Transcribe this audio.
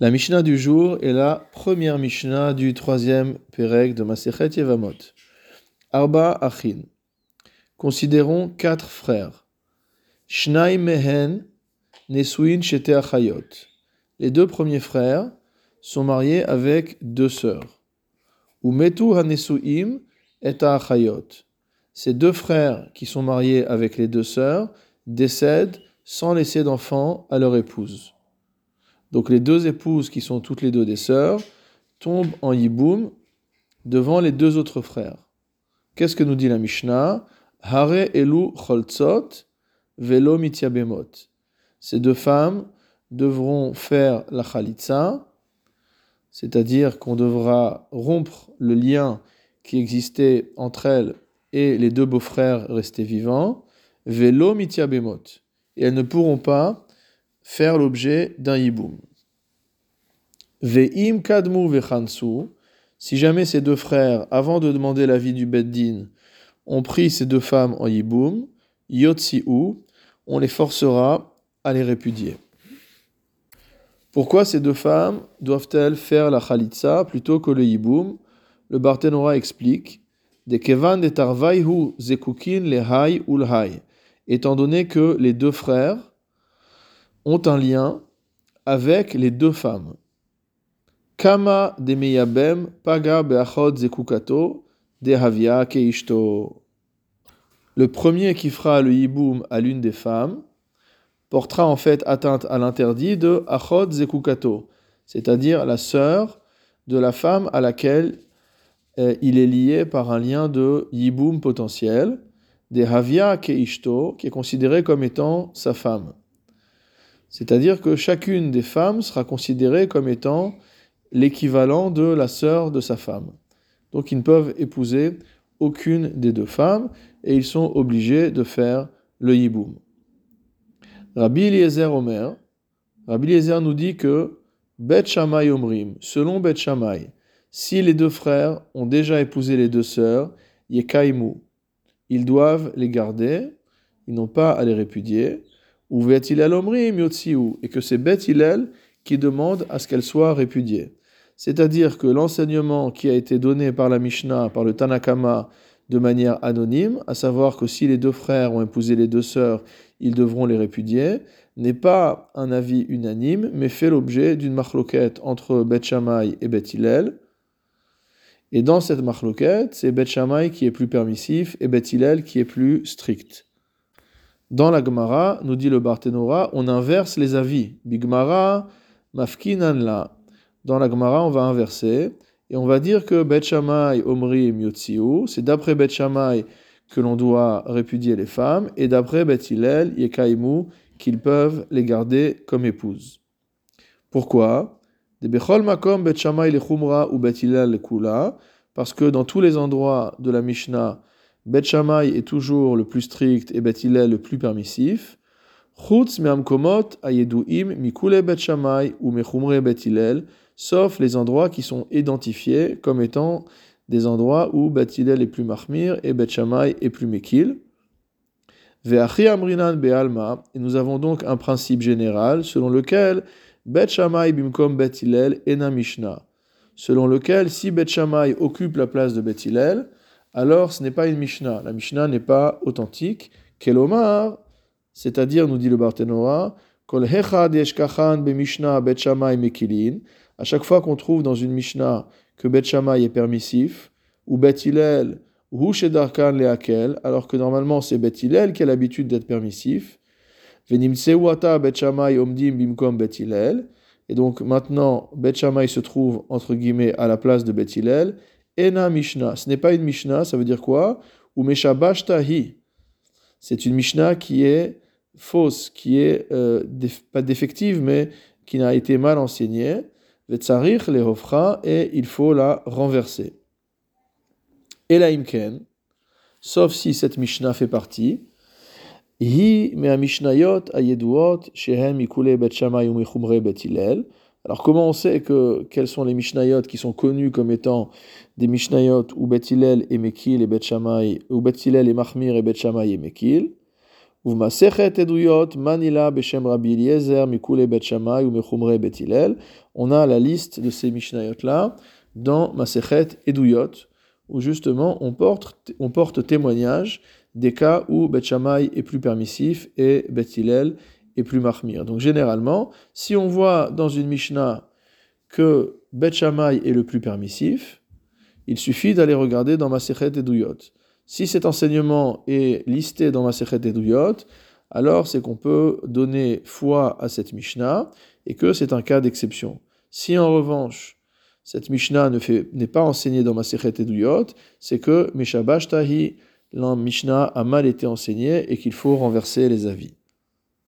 La Mishnah du jour est la première Mishnah du troisième Pérec de Masechet Yevamot. Arba Achin. Considérons quatre frères. Shnai Mehen Nesuin Shete Achayot. Les deux premiers frères sont mariés avec deux sœurs. Ou Hanesuim et Achayot. Ces deux frères qui sont mariés avec les deux sœurs décèdent sans laisser d'enfants à leur épouse. Donc les deux épouses qui sont toutes les deux des sœurs tombent en yiboum devant les deux autres frères. Qu'est-ce que nous dit la Mishnah? Hare elu velo mitiyabemot. Ces deux femmes devront faire la chalitza, c'est-à-dire qu'on devra rompre le lien qui existait entre elles et les deux beaux-frères restés vivants, velo mitiyabemot. Et elles ne pourront pas faire l'objet d'un yiboum. Ve'im kadmu ve'chansu, si jamais ces deux frères, avant de demander l'avis du beddin, ont pris ces deux femmes en yiboum, yotzi'u, on les forcera à les répudier. Pourquoi ces deux femmes doivent-elles faire la chalitza plutôt que le yiboum Le Barthénora explique de kevan de tarvaihu zekukin le hay hay, étant donné que les deux frères ont un lien avec les deux femmes. Kama de meyabem paga beachod zekukato de havia keishto. Le premier qui fera le hiboum à l'une des femmes portera en fait atteinte à l'interdit de achod zekukato, c'est-à-dire la sœur de la femme à laquelle euh, il est lié par un lien de yiboum potentiel, de havia keishto, qui est considéré comme étant sa femme. C'est-à-dire que chacune des femmes sera considérée comme étant l'équivalent de la sœur de sa femme. Donc ils ne peuvent épouser aucune des deux femmes et ils sont obligés de faire le yiboum. Rabbi Eliezer Omer, Rabbi Eliezer nous dit que selon Bet Shammai, si les deux frères ont déjà épousé les deux sœurs, Yekaimu, ils doivent les garder, ils n'ont pas à les répudier, ou et que c'est Beth qui demande à ce qu'elle soit répudiée. C'est-à-dire que l'enseignement qui a été donné par la Mishnah, par le Tanakama, de manière anonyme, à savoir que si les deux frères ont épousé les deux sœurs, ils devront les répudier, n'est pas un avis unanime, mais fait l'objet d'une marloquette entre Beth Shammai et Beth Hillel. Et dans cette marloquette, c'est Beth qui est plus permissif et Beth Hillel qui est plus strict. Dans la Gemara, nous dit le Barthénora, on inverse les avis. Bigmara. Dans la Gemara, on va inverser et on va dire que Bet Shammai, Omri et c'est d'après Bet Shammai que l'on doit répudier les femmes et d'après Bet Hillel, Yekaimu, qu'ils peuvent les garder comme épouses. Pourquoi? Le ou le Kula, parce que dans tous les endroits de la Mishnah, Bet Shammai est toujours le plus strict et Bet le plus permissif. Chutz me'amkomot ayeduim mikule Bet Shammai ou mechumre Bet sauf les endroits qui sont identifiés comme étant des endroits où Bet est plus mahmir et Bet Shammai est plus mekil. Ve'achi amrinan be'alma, et nous avons donc un principe général selon lequel Bet Shammai bimkom Bet Hillel ena Mishnah, selon lequel si Bet Shammai occupe la place de Bet alors ce n'est pas une Mishnah. La Mishnah n'est pas authentique. Kelomar, c'est-à-dire, nous dit le Barthénoa, Kol hechad be Mishnah bet mekilin. À chaque fois qu'on trouve dans une Mishnah que bet est permissif, ou bet Hillel, ou shedarkan leakel, alors que normalement c'est bet Hillel qui a l'habitude d'être permissif. Venimtsewata bet omdim bimkom bet Et donc maintenant, bet se trouve entre guillemets à la place de bet Ena Mishnah. Ce n'est pas une Mishnah, ça veut dire quoi? Ou Tahi. C'est une Mishnah qui est fausse, qui est euh, pas défective, mais qui n'a été mal enseignée. Vetzarich le hofra, et il faut la renverser. Elaimken, sauf si cette Mishnah fait partie. Hi mea Mishnayot ayeduot shehem ikule bet shamay u bet alors comment on sait que quels sont les Mishnayot qui sont connus comme étant des Mishnayot ou Bethilel et Mekil et Bet ou Bethilel et Mahmir et Bet et Mekil? Uvmasechet eduyot manila beshem Rabbi Eliezer mikule bet Shammai ou mechumre bet. On a la liste de ces Mishnayot là dans Masechet eduyot où justement on porte, on porte témoignage des cas où Bet Shammai est plus permissif et Bet est plus mahmir. Donc généralement, si on voit dans une Mishnah que Bet Shammai est le plus permissif, il suffit d'aller regarder dans Masechet Eduyot. Si cet enseignement est listé dans Masechet Eduyot, alors c'est qu'on peut donner foi à cette Mishnah et que c'est un cas d'exception. Si en revanche, cette Mishnah n'est pas enseignée dans Masechet Eduyot, c'est que Meshabash Tahi, la Mishnah a mal été enseignée et qu'il faut renverser les avis.